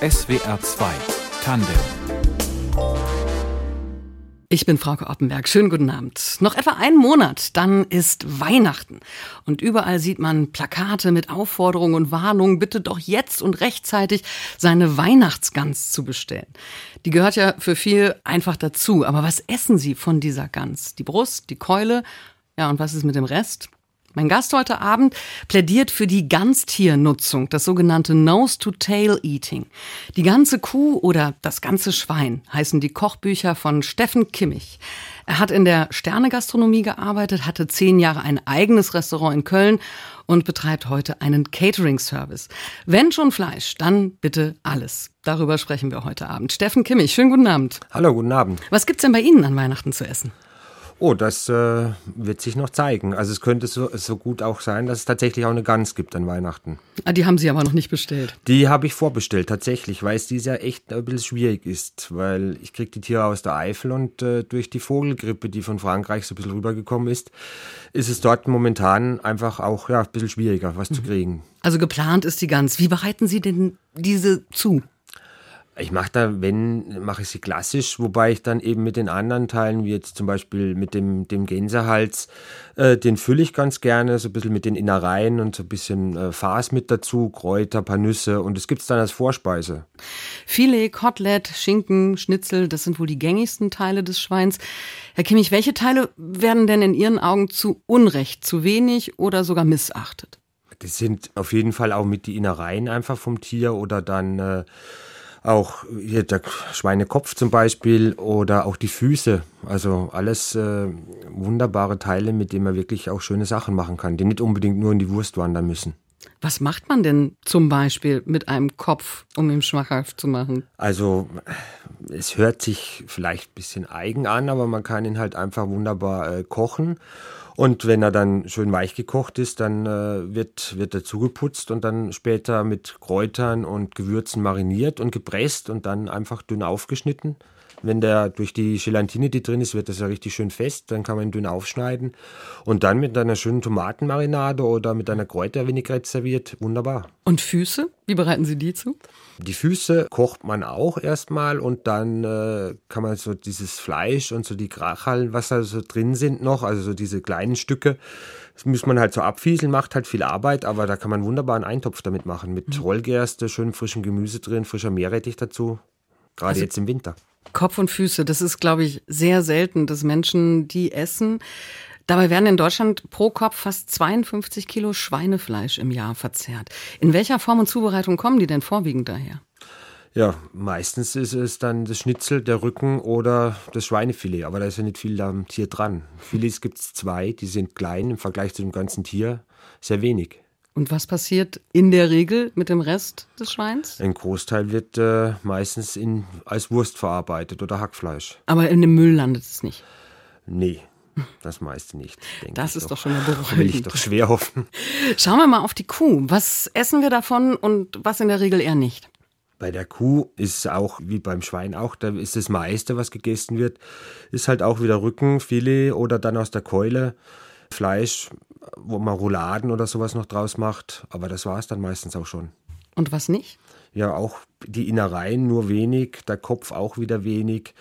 SWR 2 Tandem ich bin Frauke Oppenberg. Schönen guten Abend. Noch etwa einen Monat, dann ist Weihnachten. Und überall sieht man Plakate mit Aufforderungen und Warnungen, bitte doch jetzt und rechtzeitig seine Weihnachtsgans zu bestellen. Die gehört ja für viel einfach dazu. Aber was essen Sie von dieser Gans? Die Brust, die Keule? Ja, und was ist mit dem Rest? Mein Gast heute Abend plädiert für die Ganztiernutzung, das sogenannte Nose-to-Tail-Eating. Die ganze Kuh oder das ganze Schwein heißen die Kochbücher von Steffen Kimmich. Er hat in der Sternegastronomie gearbeitet, hatte zehn Jahre ein eigenes Restaurant in Köln und betreibt heute einen Catering-Service. Wenn schon Fleisch, dann bitte alles. Darüber sprechen wir heute Abend. Steffen Kimmich, schönen guten Abend. Hallo, guten Abend. Was gibt's denn bei Ihnen an Weihnachten zu essen? Oh, das äh, wird sich noch zeigen. Also es könnte so, so gut auch sein, dass es tatsächlich auch eine Gans gibt an Weihnachten. Ah, die haben Sie aber noch nicht bestellt. Die habe ich vorbestellt, tatsächlich, weil es dieses Jahr echt ein bisschen schwierig ist, weil ich kriege die Tiere aus der Eifel und äh, durch die Vogelgrippe, die von Frankreich so ein bisschen rübergekommen ist, ist es dort momentan einfach auch ja, ein bisschen schwieriger, was mhm. zu kriegen. Also geplant ist die Gans. Wie bereiten Sie denn diese zu? Ich mache da, wenn, mache ich sie klassisch, wobei ich dann eben mit den anderen Teilen, wie jetzt zum Beispiel mit dem, dem Gänsehals, äh, den fülle ich ganz gerne, so ein bisschen mit den Innereien und so ein bisschen äh, Farce mit dazu, Kräuter, paar Nüsse und das gibt es dann als Vorspeise. Filet, Kotelett, Schinken, Schnitzel, das sind wohl die gängigsten Teile des Schweins. Herr Kimmich, welche Teile werden denn in Ihren Augen zu Unrecht, zu wenig oder sogar missachtet? Das sind auf jeden Fall auch mit die Innereien einfach vom Tier oder dann äh, auch hier der Schweinekopf zum Beispiel oder auch die Füße. Also alles äh, wunderbare Teile, mit denen man wirklich auch schöne Sachen machen kann, die nicht unbedingt nur in die Wurst wandern müssen. Was macht man denn zum Beispiel mit einem Kopf, um ihn schmackhaft zu machen? Also es hört sich vielleicht ein bisschen eigen an, aber man kann ihn halt einfach wunderbar äh, kochen. Und wenn er dann schön weich gekocht ist, dann äh, wird, wird er zugeputzt und dann später mit Kräutern und Gewürzen mariniert und gepresst und dann einfach dünn aufgeschnitten. Wenn der durch die Gelatine, die drin ist, wird das ja richtig schön fest. Dann kann man ihn dünn aufschneiden und dann mit einer schönen Tomatenmarinade oder mit einer Kräutervinaigrette serviert. Wunderbar. Und Füße? Wie bereiten Sie die zu? Die Füße kocht man auch erstmal und dann äh, kann man so dieses Fleisch und so die Krachallen, was da so drin sind noch, also so diese kleinen Stücke, das muss man halt so abfieseln, macht halt viel Arbeit, aber da kann man wunderbar einen Eintopf damit machen. Mit mhm. Rollgerste, schön frischem Gemüse drin, frischer Meerrettich dazu. Gerade also, jetzt im Winter. Kopf und Füße, das ist, glaube ich, sehr selten, dass Menschen die essen. Dabei werden in Deutschland pro Kopf fast 52 Kilo Schweinefleisch im Jahr verzehrt. In welcher Form und Zubereitung kommen die denn vorwiegend daher? Ja, meistens ist es dann das Schnitzel, der Rücken oder das Schweinefilet, aber da ist ja nicht viel am Tier dran. Filets gibt es zwei, die sind klein im Vergleich zu dem ganzen Tier, sehr wenig. Und was passiert in der Regel mit dem Rest des Schweins? Ein Großteil wird äh, meistens in, als Wurst verarbeitet oder Hackfleisch. Aber in dem Müll landet es nicht? Nee, das meiste nicht. Das ist doch. doch schon mal beruhigend. Will ich doch schwer hoffen. Schauen wir mal auf die Kuh. Was essen wir davon und was in der Regel eher nicht? Bei der Kuh ist es auch, wie beim Schwein auch, da ist das meiste, was gegessen wird, ist halt auch wieder Rücken, Filet oder dann aus der Keule. Fleisch, wo man Rouladen oder sowas noch draus macht. Aber das war es dann meistens auch schon. Und was nicht? Ja, auch die Innereien nur wenig, der Kopf auch wieder wenig.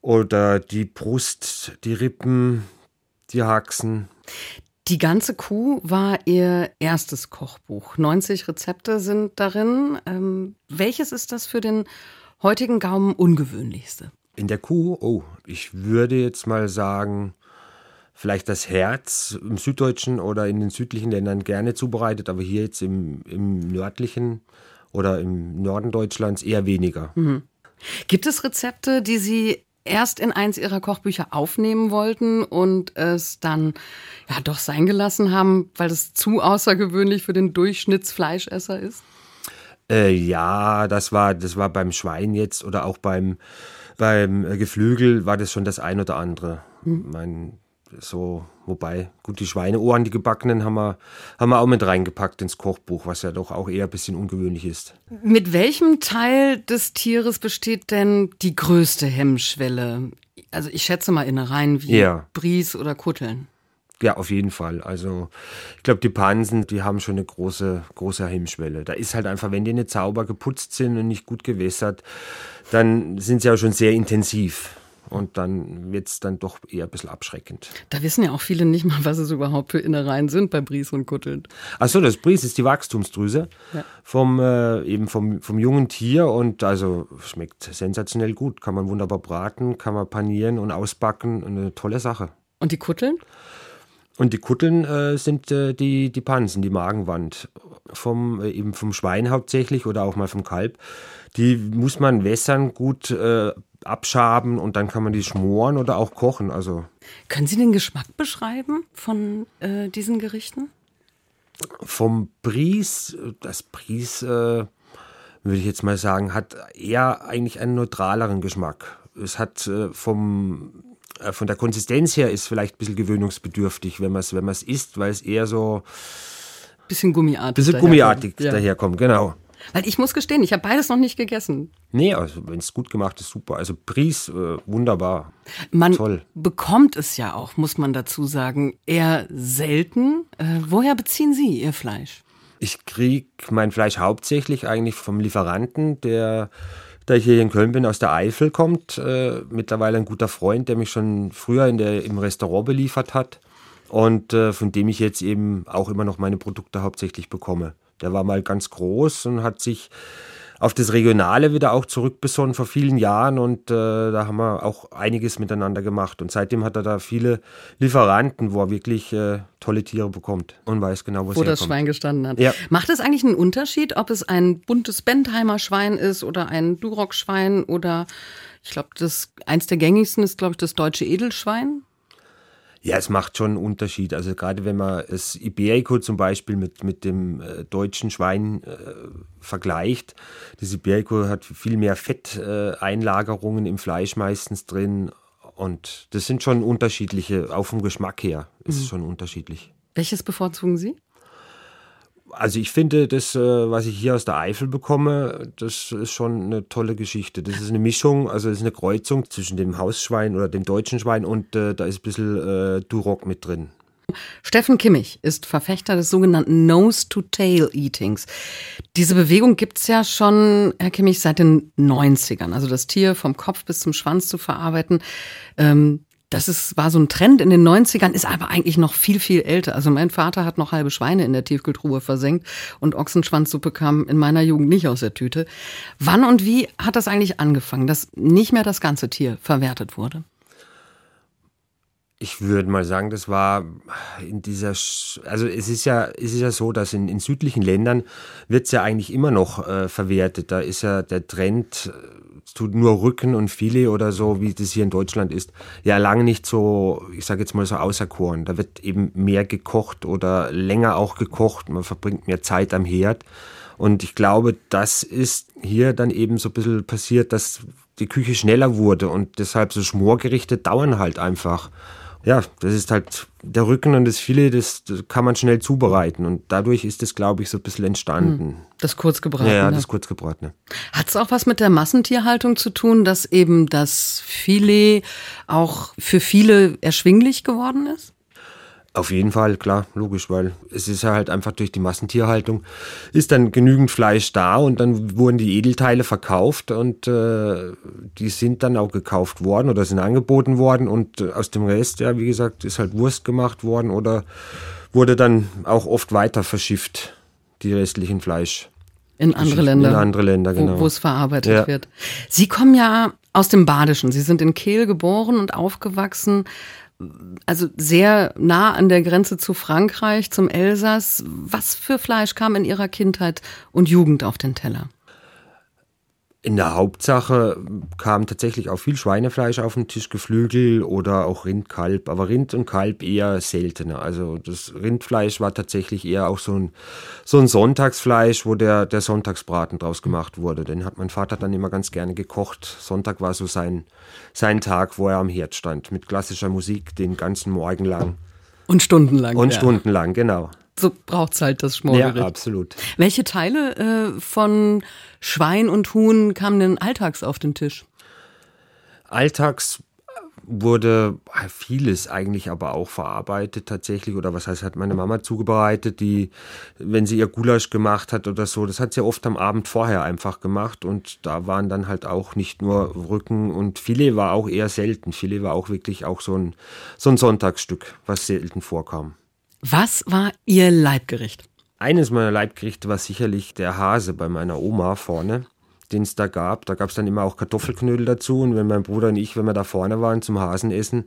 Oder die Brust, die Rippen, die Haxen. Die ganze Kuh war Ihr erstes Kochbuch. 90 Rezepte sind darin. Ähm, welches ist das für den heutigen Gaumen ungewöhnlichste? In der Kuh, oh, ich würde jetzt mal sagen, vielleicht das Herz im süddeutschen oder in den südlichen Ländern gerne zubereitet, aber hier jetzt im, im nördlichen oder im Norden Deutschlands eher weniger. Mhm. Gibt es Rezepte, die Sie erst in eins Ihrer Kochbücher aufnehmen wollten und es dann ja doch sein gelassen haben, weil es zu außergewöhnlich für den Durchschnittsfleischesser ist? Äh, ja, das war, das war beim Schwein jetzt oder auch beim, beim Geflügel war das schon das ein oder andere. Mhm. Mein, so, wobei, gut, die Schweineohren, die gebackenen, haben wir, haben wir auch mit reingepackt ins Kochbuch, was ja doch auch eher ein bisschen ungewöhnlich ist. Mit welchem Teil des Tieres besteht denn die größte Hemmschwelle? Also ich schätze mal Innereien wie ja. Bries oder Kutteln. Ja, auf jeden Fall. Also ich glaube, die Pansen, die haben schon eine große, große Hemmschwelle. Da ist halt einfach, wenn die nicht sauber geputzt sind und nicht gut gewässert, dann sind sie auch schon sehr intensiv. Und dann wird es dann doch eher ein bisschen abschreckend. Da wissen ja auch viele nicht mal, was es überhaupt für Innereien sind bei Bries und Kutteln. Achso, das Bries ist die Wachstumsdrüse ja. vom, äh, eben vom, vom jungen Tier und also schmeckt sensationell gut. Kann man wunderbar braten, kann man panieren und ausbacken. Eine tolle Sache. Und die Kutteln? Und die Kutteln äh, sind äh, die, die Pansen, die Magenwand. Vom, äh, eben vom Schwein hauptsächlich oder auch mal vom Kalb. Die muss man wässern, gut äh, abschaben und dann kann man die schmoren oder auch kochen. Also Können Sie den Geschmack beschreiben von äh, diesen Gerichten? Vom Bries, das Bries, äh, würde ich jetzt mal sagen, hat eher eigentlich einen neutraleren Geschmack. Es hat äh, vom äh, von der Konsistenz her ist vielleicht ein bisschen gewöhnungsbedürftig, wenn man es wenn isst, weil es eher so bisschen gummiartig bisschen gummiartig ja. daherkommt, genau. Weil ich muss gestehen, ich habe beides noch nicht gegessen. Nee, also wenn es gut gemacht ist, super. Also Pries, äh, wunderbar. Man Toll. bekommt es ja auch, muss man dazu sagen, eher selten. Äh, woher beziehen Sie Ihr Fleisch? Ich kriege mein Fleisch hauptsächlich eigentlich vom Lieferanten, der da ich hier in Köln bin, aus der Eifel kommt. Äh, mittlerweile ein guter Freund, der mich schon früher in der, im Restaurant beliefert hat und äh, von dem ich jetzt eben auch immer noch meine Produkte hauptsächlich bekomme. Der war mal ganz groß und hat sich auf das Regionale wieder auch zurückbesonnen vor vielen Jahren und äh, da haben wir auch einiges miteinander gemacht. Und seitdem hat er da viele Lieferanten, wo er wirklich äh, tolle Tiere bekommt und weiß genau, wo, wo das Schwein gestanden hat. Ja. Macht es eigentlich einen Unterschied, ob es ein buntes Bentheimer Schwein ist oder ein Duroc-Schwein oder ich glaube, das eins der gängigsten ist, glaube ich, das deutsche Edelschwein? Ja, es macht schon einen Unterschied. Also gerade wenn man das Iberico zum Beispiel mit, mit dem äh, deutschen Schwein äh, vergleicht. Das Iberico hat viel mehr Fetteinlagerungen im Fleisch meistens drin. Und das sind schon unterschiedliche, auch vom Geschmack her ist es mhm. schon unterschiedlich. Welches bevorzugen Sie? Also ich finde, das, äh, was ich hier aus der Eifel bekomme, das ist schon eine tolle Geschichte. Das ist eine Mischung, also es ist eine Kreuzung zwischen dem Hausschwein oder dem deutschen Schwein und äh, da ist ein bisschen äh, Duroc mit drin. Steffen Kimmich ist Verfechter des sogenannten Nose-to-Tail-Eatings. Diese Bewegung gibt's ja schon, Herr Kimmich, seit den 90ern. Also das Tier vom Kopf bis zum Schwanz zu verarbeiten. Ähm, das ist, war so ein Trend in den 90ern, ist aber eigentlich noch viel, viel älter. Also mein Vater hat noch halbe Schweine in der Tiefkühltruhe versenkt und Ochsenschwanzsuppe kam in meiner Jugend nicht aus der Tüte. Wann und wie hat das eigentlich angefangen, dass nicht mehr das ganze Tier verwertet wurde? Ich würde mal sagen, das war in dieser, also es ist ja, es ist ja so, dass in, in südlichen Ländern wird es ja eigentlich immer noch äh, verwertet. Da ist ja der Trend tut nur Rücken und Filet oder so, wie das hier in Deutschland ist, ja lange nicht so, ich sage jetzt mal so auserkoren. Da wird eben mehr gekocht oder länger auch gekocht. Man verbringt mehr Zeit am Herd. Und ich glaube, das ist hier dann eben so ein bisschen passiert, dass die Küche schneller wurde und deshalb so Schmorgerichte dauern halt einfach ja, das ist halt der Rücken und das Filet, das, das kann man schnell zubereiten und dadurch ist das, glaube ich, so ein bisschen entstanden. Hm, das kurzgebratene. Ja, das kurzgebratene. Hat es auch was mit der Massentierhaltung zu tun, dass eben das Filet auch für viele erschwinglich geworden ist? Auf jeden Fall, klar, logisch, weil es ist ja halt einfach durch die Massentierhaltung ist dann genügend Fleisch da und dann wurden die Edelteile verkauft und äh, die sind dann auch gekauft worden oder sind angeboten worden und äh, aus dem Rest, ja, wie gesagt, ist halt Wurst gemacht worden oder wurde dann auch oft weiter verschifft, die restlichen Fleisch. In andere Länder. In andere Länder, genau. Wo es verarbeitet ja. wird. Sie kommen ja aus dem Badischen. Sie sind in Kehl geboren und aufgewachsen also sehr nah an der Grenze zu Frankreich, zum Elsass. Was für Fleisch kam in Ihrer Kindheit und Jugend auf den Teller? In der Hauptsache kam tatsächlich auch viel Schweinefleisch auf den Tisch, Geflügel oder auch Rind, Kalb, aber Rind und Kalb eher seltener. Also das Rindfleisch war tatsächlich eher auch so ein, so ein Sonntagsfleisch, wo der, der Sonntagsbraten draus gemacht wurde. Den hat mein Vater dann immer ganz gerne gekocht. Sonntag war so sein, sein Tag, wo er am Herd stand, mit klassischer Musik den ganzen Morgen lang. Und stundenlang. Und ja. stundenlang, genau so braucht's halt das Schmorgericht. Ja, absolut. Welche Teile äh, von Schwein und Huhn kamen denn alltags auf den Tisch? Alltags wurde vieles eigentlich aber auch verarbeitet tatsächlich. Oder was heißt, hat meine Mama zubereitet, die, wenn sie ihr Gulasch gemacht hat oder so, das hat sie oft am Abend vorher einfach gemacht. Und da waren dann halt auch nicht nur Rücken und Filet war auch eher selten. Filet war auch wirklich auch so ein, so ein Sonntagsstück, was selten vorkam. Was war Ihr Leibgericht? Eines meiner Leibgerichte war sicherlich der Hase bei meiner Oma vorne den es da gab. Da gab es dann immer auch Kartoffelknödel dazu. Und wenn mein Bruder und ich, wenn wir da vorne waren zum Hasenessen,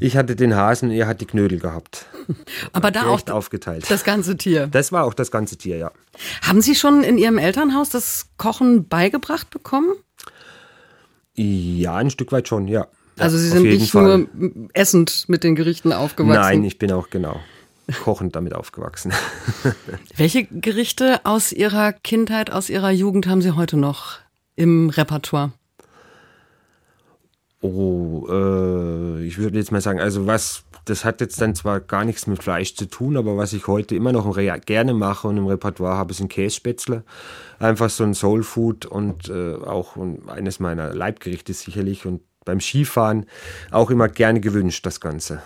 ich hatte den Hasen, er hat die Knödel gehabt. Aber da auch aufgeteilt. das ganze Tier. Das war auch das ganze Tier, ja. Haben Sie schon in Ihrem Elternhaus das Kochen beigebracht bekommen? Ja, ein Stück weit schon, ja. Also Sie sind nicht Fall. nur essend mit den Gerichten aufgewachsen? Nein, ich bin auch genau kochend damit aufgewachsen. Welche Gerichte aus Ihrer Kindheit, aus Ihrer Jugend haben Sie heute noch im Repertoire? Oh, äh, ich würde jetzt mal sagen, also was, das hat jetzt dann zwar gar nichts mit Fleisch zu tun, aber was ich heute immer noch gerne mache und im Repertoire habe, sind Kässpätzle. Einfach so ein Soulfood und äh, auch eines meiner Leibgerichte sicherlich und beim Skifahren auch immer gerne gewünscht, das Ganze.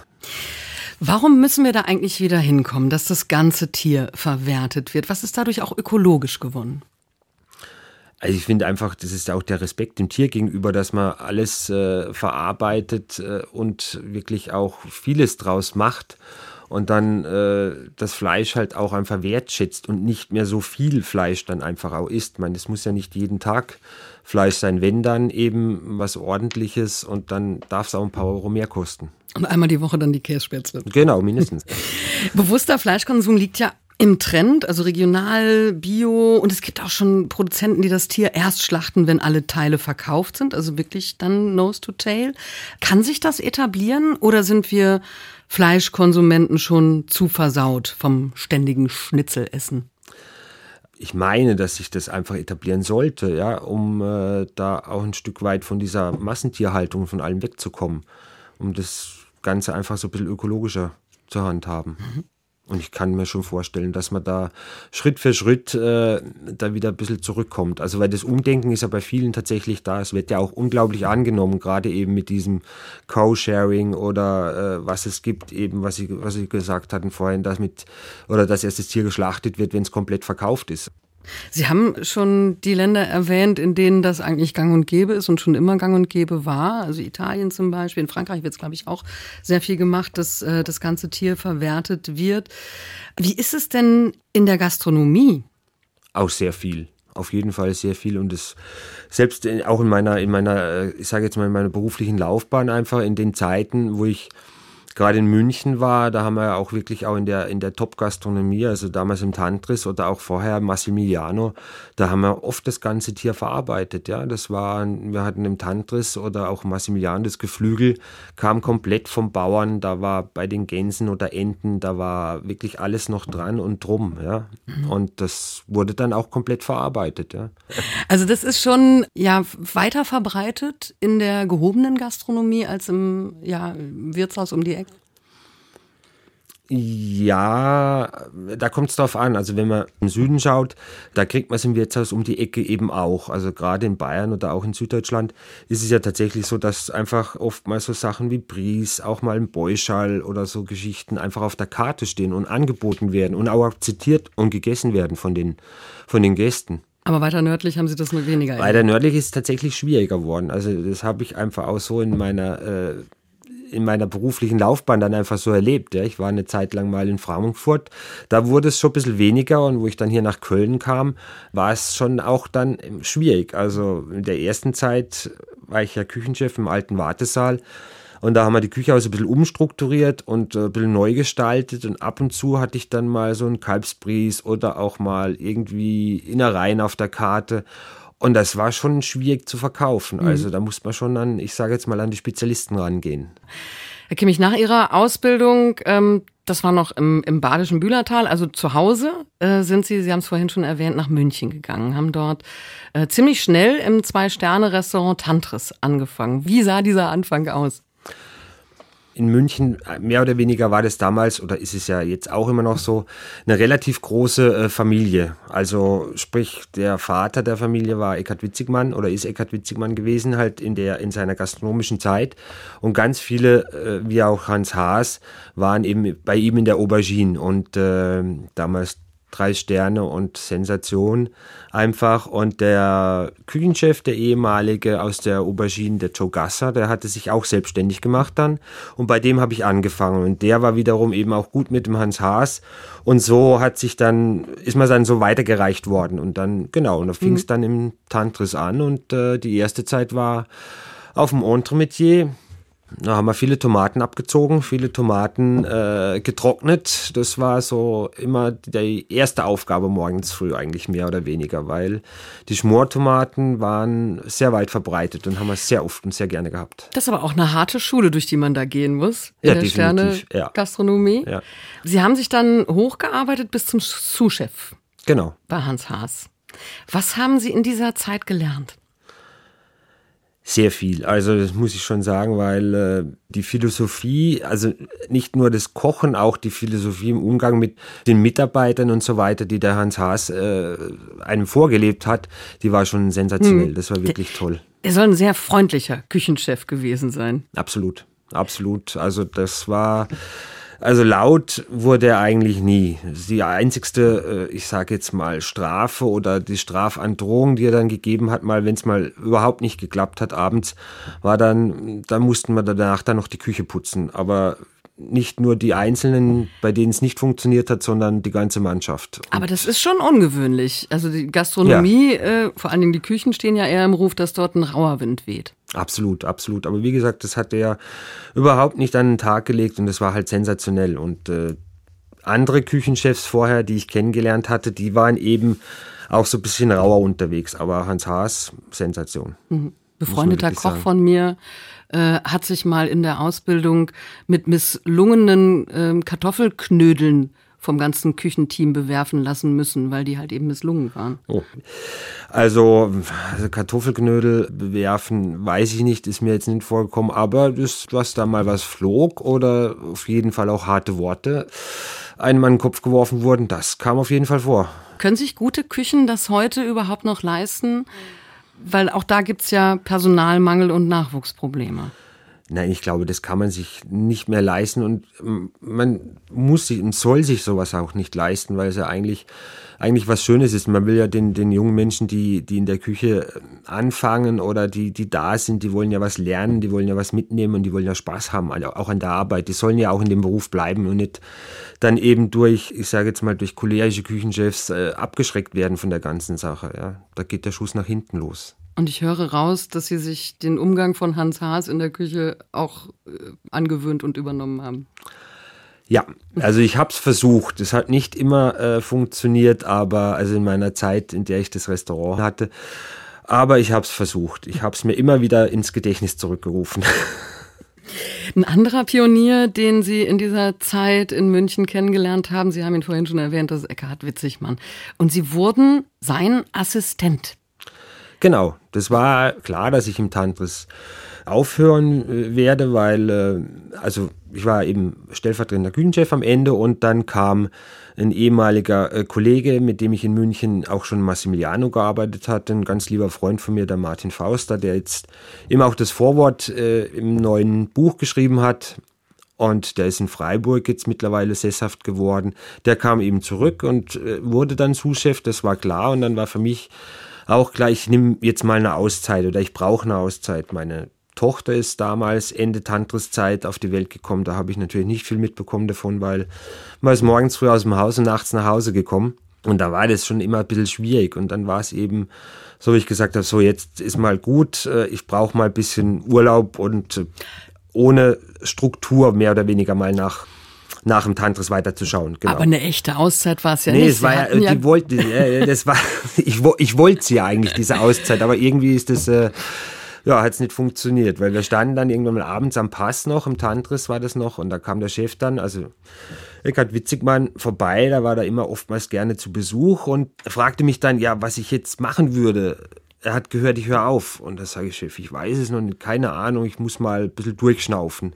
Warum müssen wir da eigentlich wieder hinkommen, dass das ganze Tier verwertet wird? Was ist dadurch auch ökologisch gewonnen? Also ich finde einfach, das ist auch der Respekt dem Tier gegenüber, dass man alles äh, verarbeitet äh, und wirklich auch vieles draus macht und dann äh, das Fleisch halt auch einfach wertschätzt und nicht mehr so viel Fleisch dann einfach auch isst. Ich meine, es muss ja nicht jeden Tag Fleisch sein, wenn dann eben was ordentliches und dann darf es auch ein paar Euro mehr kosten. Und einmal die Woche dann die Kässpätzle. Genau, mindestens. Bewusster Fleischkonsum liegt ja im Trend, also regional, bio und es gibt auch schon Produzenten, die das Tier erst schlachten, wenn alle Teile verkauft sind, also wirklich dann Nose to Tail. Kann sich das etablieren oder sind wir Fleischkonsumenten schon zu versaut vom ständigen Schnitzelessen? Ich meine, dass sich das einfach etablieren sollte, ja, um äh, da auch ein Stück weit von dieser Massentierhaltung von allem wegzukommen, um das Ganze einfach so ein bisschen ökologischer zu handhaben. Mhm. Und ich kann mir schon vorstellen, dass man da Schritt für Schritt äh, da wieder ein bisschen zurückkommt. Also weil das Umdenken ist ja bei vielen tatsächlich da. Es wird ja auch unglaublich angenommen, gerade eben mit diesem Co-Sharing oder äh, was es gibt, eben was Sie, was Sie gesagt hatten vorhin, dass mit oder dass erst das Tier geschlachtet wird, wenn es komplett verkauft ist. Sie haben schon die Länder erwähnt, in denen das eigentlich gang und gäbe ist und schon immer gang und gäbe war. Also Italien zum Beispiel. In Frankreich wird es, glaube ich, auch sehr viel gemacht, dass äh, das ganze Tier verwertet wird. Wie ist es denn in der Gastronomie? Auch sehr viel auf jeden Fall sehr viel und es selbst auch in meiner in meiner äh, ich sage jetzt mal in meiner beruflichen Laufbahn einfach in den Zeiten, wo ich gerade in München war, da haben wir ja auch wirklich auch in der, in der Top-Gastronomie, also damals im Tantris oder auch vorher Massimiliano, da haben wir oft das ganze Tier verarbeitet. Ja, das war, wir hatten im Tantris oder auch Massimiliano das Geflügel, kam komplett vom Bauern, da war bei den Gänsen oder Enten, da war wirklich alles noch dran und drum. Ja, mhm. und das wurde dann auch komplett verarbeitet. Ja. Also das ist schon ja weiter verbreitet in der gehobenen Gastronomie als im ja, Wirtshaus um die Ecke. Ja, da kommt es drauf an. Also wenn man im Süden schaut, da kriegt man es im Wirtshaus um die Ecke eben auch. Also gerade in Bayern oder auch in Süddeutschland ist es ja tatsächlich so, dass einfach oftmals so Sachen wie Bries, auch mal ein Beuschall oder so Geschichten einfach auf der Karte stehen und angeboten werden und auch akzeptiert und gegessen werden von den, von den Gästen. Aber weiter nördlich haben Sie das nur weniger. Weiter nördlich ist es tatsächlich schwieriger geworden. Also das habe ich einfach auch so in meiner äh, in meiner beruflichen Laufbahn dann einfach so erlebt. Ja. Ich war eine Zeit lang mal in Frankfurt, da wurde es schon ein bisschen weniger und wo ich dann hier nach Köln kam, war es schon auch dann schwierig. Also in der ersten Zeit war ich ja Küchenchef im alten Wartesaal und da haben wir die Küche auch so ein bisschen umstrukturiert und äh, ein bisschen neu gestaltet. Und ab und zu hatte ich dann mal so einen Kalbsbries oder auch mal irgendwie Innereien auf der Karte. Und das war schon schwierig zu verkaufen. Mhm. Also da muss man schon an, ich sage jetzt mal, an die Spezialisten rangehen. Herr Kimmich, nach Ihrer Ausbildung, ähm, das war noch im, im badischen Bühlertal, also zu Hause, äh, sind Sie, Sie haben es vorhin schon erwähnt, nach München gegangen, haben dort äh, ziemlich schnell im Zwei-Sterne-Restaurant Tantris angefangen. Wie sah dieser Anfang aus? In München, mehr oder weniger war das damals, oder ist es ja jetzt auch immer noch so, eine relativ große äh, Familie. Also sprich, der Vater der Familie war Eckhard Witzigmann oder ist Eckhard Witzigmann gewesen, halt in, der, in seiner gastronomischen Zeit. Und ganz viele, äh, wie auch Hans Haas, waren eben bei ihm in der Aubergine. Und äh, damals drei Sterne und Sensation einfach. Und der Küchenchef, der ehemalige aus der Aubergine, der Joe Gasser, der hatte sich auch selbstständig gemacht dann. Und bei dem habe ich angefangen. Und der war wiederum eben auch gut mit dem Hans Haas. Und so hat sich dann, ist man dann so weitergereicht worden. Und dann, genau, und da fing es mhm. dann im Tantris an. Und äh, die erste Zeit war auf dem Entremetier da haben wir viele Tomaten abgezogen, viele Tomaten äh, getrocknet. Das war so immer die erste Aufgabe morgens früh eigentlich mehr oder weniger, weil die Schmortomaten waren sehr weit verbreitet und haben wir sehr oft und sehr gerne gehabt. Das ist aber auch eine harte Schule, durch die man da gehen muss in ja, der Sterne ja. Gastronomie. Ja. Sie haben sich dann hochgearbeitet bis zum Sous-Chef. Genau. Bei Hans Haas. Was haben Sie in dieser Zeit gelernt? Sehr viel. Also das muss ich schon sagen, weil äh, die Philosophie, also nicht nur das Kochen, auch die Philosophie im Umgang mit den Mitarbeitern und so weiter, die der Hans Haas äh, einem vorgelebt hat, die war schon sensationell. Hm. Das war wirklich toll. Er soll ein sehr freundlicher Küchenchef gewesen sein. Absolut, absolut. Also das war also laut wurde er eigentlich nie. Die einzigste, äh, ich sage jetzt mal, Strafe oder die Strafandrohung, die er dann gegeben hat, mal wenn es mal überhaupt nicht geklappt hat abends, war dann, da mussten wir danach dann noch die Küche putzen. Aber nicht nur die Einzelnen, bei denen es nicht funktioniert hat, sondern die ganze Mannschaft. Aber das ist schon ungewöhnlich. Also die Gastronomie, ja. äh, vor allen Dingen die Küchen stehen ja eher im Ruf, dass dort ein rauer Wind weht. Absolut, absolut. Aber wie gesagt, das hat er überhaupt nicht an den Tag gelegt und das war halt sensationell. Und äh, andere Küchenchefs vorher, die ich kennengelernt hatte, die waren eben auch so ein bisschen rauer unterwegs. Aber Hans Haas, Sensation. Mhm. Befreundeter Koch sagen. von mir äh, hat sich mal in der Ausbildung mit misslungenen äh, Kartoffelknödeln vom ganzen Küchenteam bewerfen lassen müssen, weil die halt eben misslungen waren. Oh. Also, also Kartoffelknödel bewerfen, weiß ich nicht, ist mir jetzt nicht vorgekommen, aber das, was da mal was flog oder auf jeden Fall auch harte Worte einem an den Kopf geworfen wurden, das kam auf jeden Fall vor. Können sich gute Küchen das heute überhaupt noch leisten? Weil auch da gibt's ja Personalmangel und Nachwuchsprobleme. Nein, ich glaube, das kann man sich nicht mehr leisten und man muss sich und soll sich sowas auch nicht leisten, weil es ja eigentlich, eigentlich was Schönes ist. Man will ja den, den jungen Menschen, die, die in der Küche anfangen oder die, die da sind, die wollen ja was lernen, die wollen ja was mitnehmen und die wollen ja Spaß haben, also auch an der Arbeit. Die sollen ja auch in dem Beruf bleiben und nicht dann eben durch, ich sage jetzt mal, durch cholerische Küchenchefs äh, abgeschreckt werden von der ganzen Sache. Ja. Da geht der Schuss nach hinten los. Und ich höre raus, dass Sie sich den Umgang von Hans Haas in der Küche auch äh, angewöhnt und übernommen haben. Ja, also ich habe es versucht. Es hat nicht immer äh, funktioniert, aber also in meiner Zeit, in der ich das Restaurant hatte, aber ich habe es versucht. Ich habe es mir immer wieder ins Gedächtnis zurückgerufen. Ein anderer Pionier, den Sie in dieser Zeit in München kennengelernt haben, Sie haben ihn vorhin schon erwähnt, das ist Eckhard Witzigmann. Und Sie wurden sein Assistent. Genau, das war klar, dass ich im Tantris aufhören äh, werde, weil, äh, also ich war eben stellvertretender Küchenchef am Ende und dann kam ein ehemaliger äh, Kollege, mit dem ich in München auch schon Massimiliano gearbeitet hatte, ein ganz lieber Freund von mir, der Martin Fauster, der jetzt immer auch das Vorwort im neuen Buch geschrieben hat. Und der ist in Freiburg jetzt mittlerweile sesshaft geworden. Der kam eben zurück und wurde dann Zuschef, das war klar. Und dann war für mich auch gleich, ich nehme jetzt mal eine Auszeit oder ich brauche eine Auszeit. Meine Tochter ist damals Ende Tantris-Zeit auf die Welt gekommen. Da habe ich natürlich nicht viel mitbekommen davon, weil man ist morgens früh aus dem Haus und nachts nach Hause gekommen. Und da war das schon immer ein bisschen schwierig. Und dann war es eben, so wie ich gesagt habe, so jetzt ist mal gut, äh, ich brauche mal ein bisschen Urlaub und äh, ohne Struktur mehr oder weniger mal nach nach dem Tantris weiterzuschauen. Genau. Aber eine echte Auszeit war es ja nee, nicht. Nee, es war ja, ja, die wollte, äh, das war, ich, ich wollte sie ja eigentlich, diese Auszeit, aber irgendwie ist das, äh, ja, hat es nicht funktioniert, weil wir standen dann irgendwann mal abends am Pass noch, im Tantris war das noch, und da kam der Chef dann, also Eckhard Witzigmann vorbei, da war da immer oftmals gerne zu Besuch und fragte mich dann, ja, was ich jetzt machen würde. Er hat gehört, ich höre auf. Und da sage ich, Chef, ich weiß es noch nicht, keine Ahnung, ich muss mal ein bisschen durchschnaufen.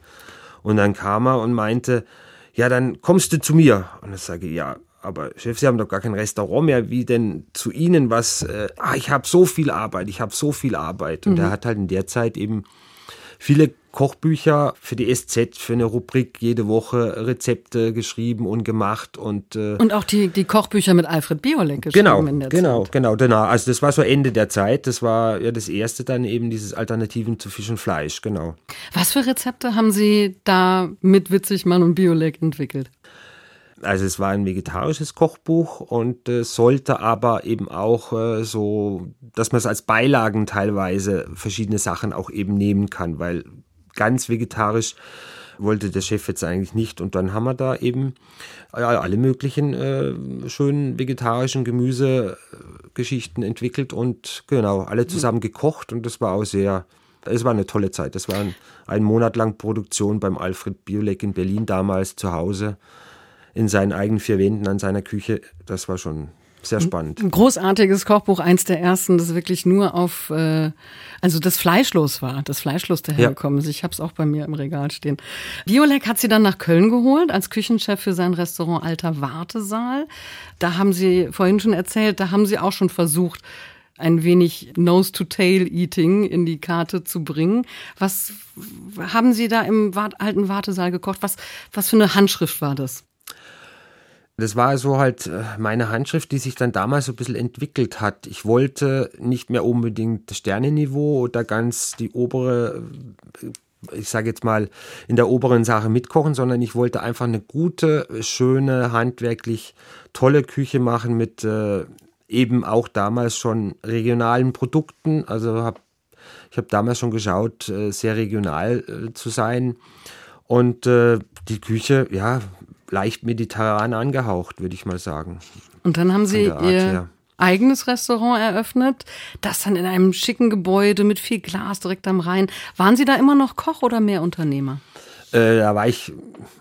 Und dann kam er und meinte, ja, dann kommst du zu mir. Und ich sage, ja, aber Chef, Sie haben doch gar kein Restaurant mehr. Wie denn zu Ihnen was? Äh, ah, ich habe so viel Arbeit, ich habe so viel Arbeit. Und mhm. er hat halt in der Zeit eben viele Kochbücher für die SZ, für eine Rubrik jede Woche Rezepte geschrieben und gemacht und äh, und auch die, die Kochbücher mit Alfred Biolek geschrieben genau, in der genau, Zeit. Genau, genau, Also das war so Ende der Zeit. Das war ja das erste dann eben dieses Alternativen zu Fisch und Fleisch, genau. Was für Rezepte haben Sie da mit Witzigmann und Biolek entwickelt? Also es war ein vegetarisches Kochbuch und äh, sollte aber eben auch äh, so, dass man es als Beilagen teilweise verschiedene Sachen auch eben nehmen kann, weil ganz vegetarisch wollte der Chef jetzt eigentlich nicht. Und dann haben wir da eben ja, alle möglichen äh, schönen vegetarischen Gemüsegeschichten entwickelt und genau, alle zusammen gekocht und das war auch sehr, es war eine tolle Zeit. Das war ein, ein Monat lang Produktion beim Alfred Biolek in Berlin damals zu Hause in seinen eigenen vier Wänden an seiner Küche. Das war schon sehr spannend. Ein großartiges Kochbuch, eins der ersten, das wirklich nur auf, äh, also das fleischlos war, das fleischlos dahergekommen ist. Ja. Ich habe es auch bei mir im Regal stehen. Biolek hat sie dann nach Köln geholt als Küchenchef für sein Restaurant Alter Wartesaal. Da haben Sie vorhin schon erzählt, da haben Sie auch schon versucht, ein wenig Nose-to-Tail-Eating in die Karte zu bringen. Was haben Sie da im alten Wartesaal gekocht? Was, was für eine Handschrift war das? Das war so halt äh, meine Handschrift, die sich dann damals so ein bisschen entwickelt hat. Ich wollte nicht mehr unbedingt das Sternenniveau oder ganz die obere, äh, ich sage jetzt mal, in der oberen Sache mitkochen, sondern ich wollte einfach eine gute, schöne, handwerklich tolle Küche machen mit äh, eben auch damals schon regionalen Produkten. Also hab, ich habe damals schon geschaut, äh, sehr regional äh, zu sein. Und äh, die Küche, ja, leicht mediterran angehaucht, würde ich mal sagen. Und dann haben Sie Art, Ihr ja. eigenes Restaurant eröffnet, das dann in einem schicken Gebäude mit viel Glas direkt am Rhein. Waren Sie da immer noch Koch oder mehr Unternehmer? Äh, da war ich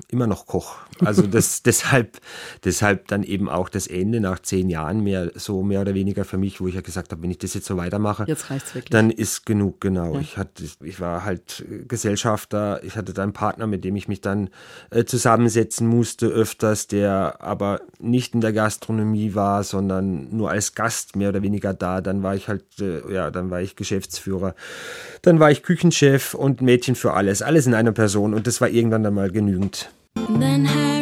immer noch Koch. Also das, deshalb, deshalb dann eben auch das Ende nach zehn Jahren mehr so mehr oder weniger für mich, wo ich ja gesagt habe, wenn ich das jetzt so weitermache, jetzt dann ist genug, genau. Ja. Ich hatte, ich war halt Gesellschafter, ich hatte dann einen Partner, mit dem ich mich dann äh, zusammensetzen musste öfters, der aber nicht in der Gastronomie war, sondern nur als Gast mehr oder weniger da. Dann war ich halt, äh, ja, dann war ich Geschäftsführer, dann war ich Küchenchef und Mädchen für alles, alles in einer Person und das war irgendwann dann mal genügend. Then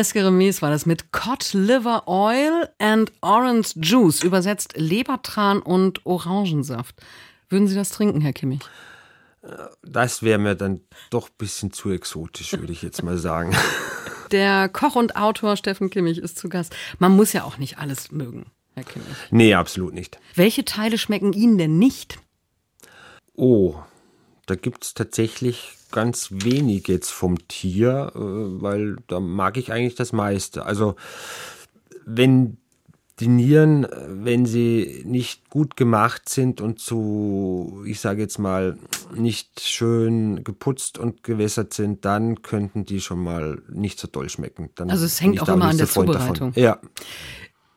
Harry Mesqueremes war das mit Cod Liver Oil and Orange Juice, übersetzt Lebertran und Orangensaft. Würden Sie das trinken, Herr Kimmich? Das wäre mir dann doch ein bisschen zu exotisch, würde ich jetzt mal sagen. Der Koch und Autor Steffen Kimmich ist zu Gast. Man muss ja auch nicht alles mögen, Herr Kimmich. Nee, absolut nicht. Welche Teile schmecken Ihnen denn nicht? Oh, da gibt es tatsächlich ganz wenig jetzt vom Tier, äh, weil da mag ich eigentlich das meiste. Also wenn die Nieren, wenn sie nicht gut gemacht sind und zu, ich sage jetzt mal, nicht schön geputzt und gewässert sind, dann könnten die schon mal nicht so doll schmecken. Dann also es hängt auch immer an der Zubereitung. Davon. Ja.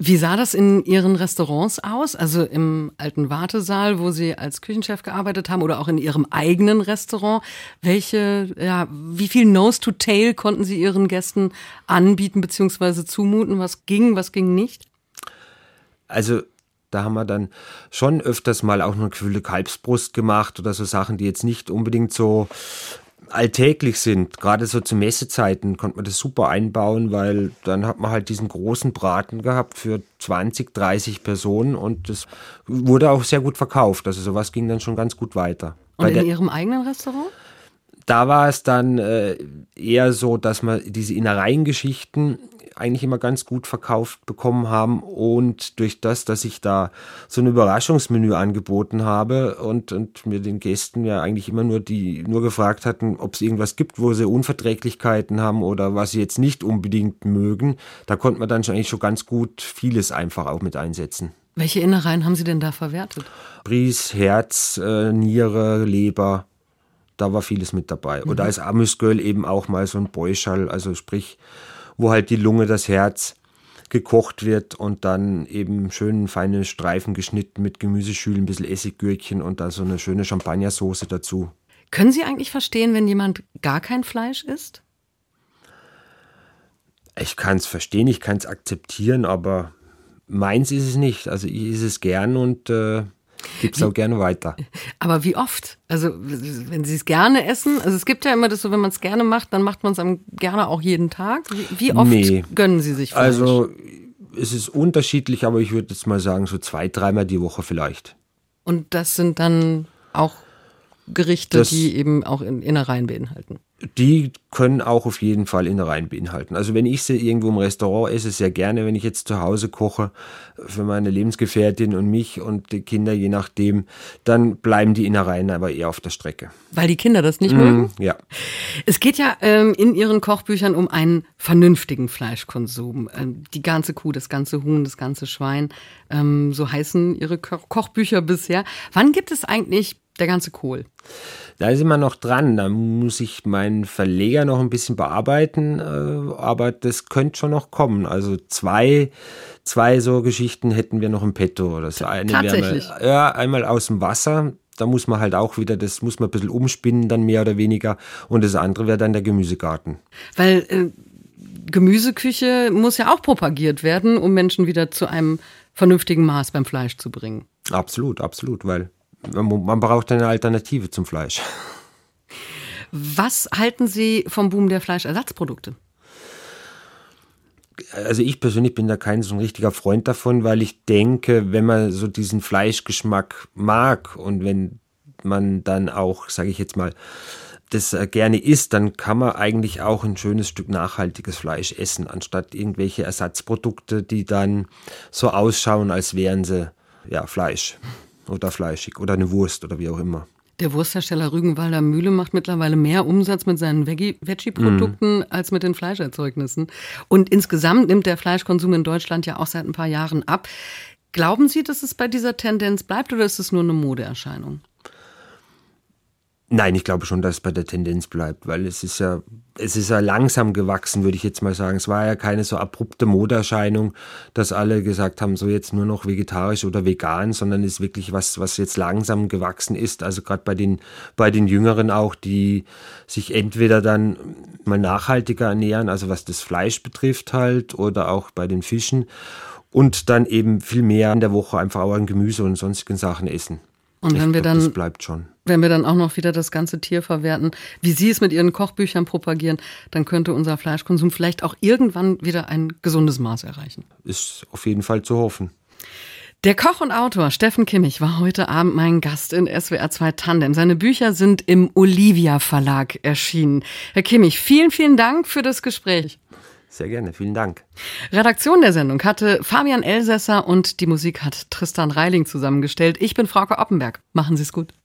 Wie sah das in Ihren Restaurants aus? Also im alten Wartesaal, wo Sie als Küchenchef gearbeitet haben oder auch in Ihrem eigenen Restaurant? Welche, ja, wie viel Nose to Tail konnten Sie Ihren Gästen anbieten bzw. zumuten? Was ging, was ging nicht? Also da haben wir dann schon öfters mal auch eine gefüllte Kalbsbrust gemacht oder so Sachen, die jetzt nicht unbedingt so alltäglich sind. Gerade so zu Messezeiten konnte man das super einbauen, weil dann hat man halt diesen großen Braten gehabt für 20, 30 Personen und das wurde auch sehr gut verkauft. Also sowas ging dann schon ganz gut weiter. Und Bei in Ihrem eigenen Restaurant? Da war es dann äh, eher so, dass man diese Innereiengeschichten eigentlich immer ganz gut verkauft bekommen haben und durch das, dass ich da so ein Überraschungsmenü angeboten habe und, und mir den Gästen ja eigentlich immer nur die nur gefragt hatten, ob es irgendwas gibt, wo sie Unverträglichkeiten haben oder was sie jetzt nicht unbedingt mögen, da konnte man dann schon eigentlich schon ganz gut vieles einfach auch mit einsetzen. Welche Innereien haben Sie denn da verwertet? Bries, Herz, äh, Niere, Leber, da war vieles mit dabei. Mhm. Oder als Amüsgöl eben auch mal so ein Beuschall, also sprich, wo halt die Lunge, das Herz gekocht wird und dann eben schön feine Streifen geschnitten mit Gemüseschülen, ein bisschen Essiggürkchen und dann so eine schöne Champagnersoße dazu. Können Sie eigentlich verstehen, wenn jemand gar kein Fleisch isst? Ich kann es verstehen, ich kann es akzeptieren, aber meins ist es nicht. Also ich esse es gern und äh, gebe es auch gerne weiter. Aber wie oft? Also wenn Sie es gerne essen, also es gibt ja immer das so, wenn man es gerne macht, dann macht man es gerne auch jeden Tag. Wie, wie oft nee. gönnen Sie sich Fleisch? Also es ist unterschiedlich, aber ich würde jetzt mal sagen so zwei, dreimal die Woche vielleicht. Und das sind dann auch Gerichte, das, die eben auch Innereien beinhalten die können auch auf jeden Fall Innereien beinhalten. Also wenn ich sie irgendwo im Restaurant esse, sehr gerne, wenn ich jetzt zu Hause koche, für meine Lebensgefährtin und mich und die Kinder, je nachdem, dann bleiben die Innereien aber eher auf der Strecke. Weil die Kinder das nicht mmh, mögen? Ja. Es geht ja ähm, in Ihren Kochbüchern um einen vernünftigen Fleischkonsum. Ähm, die ganze Kuh, das ganze Huhn, das ganze Schwein, ähm, so heißen Ihre Ko Kochbücher bisher. Wann gibt es eigentlich der ganze Kohl? Da ist immer noch dran. Da muss ich meinen Verleger noch ein bisschen bearbeiten, äh, aber das könnte schon noch kommen. Also zwei, zwei so Geschichten hätten wir noch im Petto. Das eine Tatsächlich? Mal, ja, einmal aus dem Wasser. Da muss man halt auch wieder, das muss man ein bisschen umspinnen, dann mehr oder weniger. Und das andere wäre dann der Gemüsegarten. Weil äh, Gemüseküche muss ja auch propagiert werden, um Menschen wieder zu einem vernünftigen Maß beim Fleisch zu bringen. Absolut, absolut, weil man braucht eine Alternative zum Fleisch. Was halten Sie vom Boom der Fleischersatzprodukte? Also ich persönlich bin da kein so ein richtiger Freund davon, weil ich denke, wenn man so diesen Fleischgeschmack mag und wenn man dann auch, sage ich jetzt mal, das gerne isst, dann kann man eigentlich auch ein schönes Stück nachhaltiges Fleisch essen, anstatt irgendwelche Ersatzprodukte, die dann so ausschauen, als wären sie ja Fleisch oder fleischig oder eine Wurst oder wie auch immer. Der Wursthersteller Rügenwalder Mühle macht mittlerweile mehr Umsatz mit seinen Veggie-Produkten mm. als mit den Fleischerzeugnissen. Und insgesamt nimmt der Fleischkonsum in Deutschland ja auch seit ein paar Jahren ab. Glauben Sie, dass es bei dieser Tendenz bleibt oder ist es nur eine Modeerscheinung? Nein, ich glaube schon, dass es bei der Tendenz bleibt, weil es ist ja, es ist ja langsam gewachsen, würde ich jetzt mal sagen. Es war ja keine so abrupte Modeerscheinung, dass alle gesagt haben, so jetzt nur noch vegetarisch oder vegan, sondern es ist wirklich was, was jetzt langsam gewachsen ist. Also gerade bei den, bei den Jüngeren auch, die sich entweder dann mal nachhaltiger ernähren, also was das Fleisch betrifft halt, oder auch bei den Fischen und dann eben viel mehr in der Woche einfach auch an Gemüse und sonstigen Sachen essen. Und wenn wir glaub, dann, das bleibt schon. Wenn wir dann auch noch wieder das ganze Tier verwerten, wie Sie es mit Ihren Kochbüchern propagieren, dann könnte unser Fleischkonsum vielleicht auch irgendwann wieder ein gesundes Maß erreichen. Ist auf jeden Fall zu hoffen. Der Koch und Autor Steffen Kimmich war heute Abend mein Gast in SWR 2 Tandem. Seine Bücher sind im Olivia Verlag erschienen. Herr Kimmich, vielen, vielen Dank für das Gespräch. Sehr gerne, vielen Dank. Redaktion der Sendung hatte Fabian Elsässer und die Musik hat Tristan Reiling zusammengestellt. Ich bin Frauke Oppenberg. Machen Sie es gut.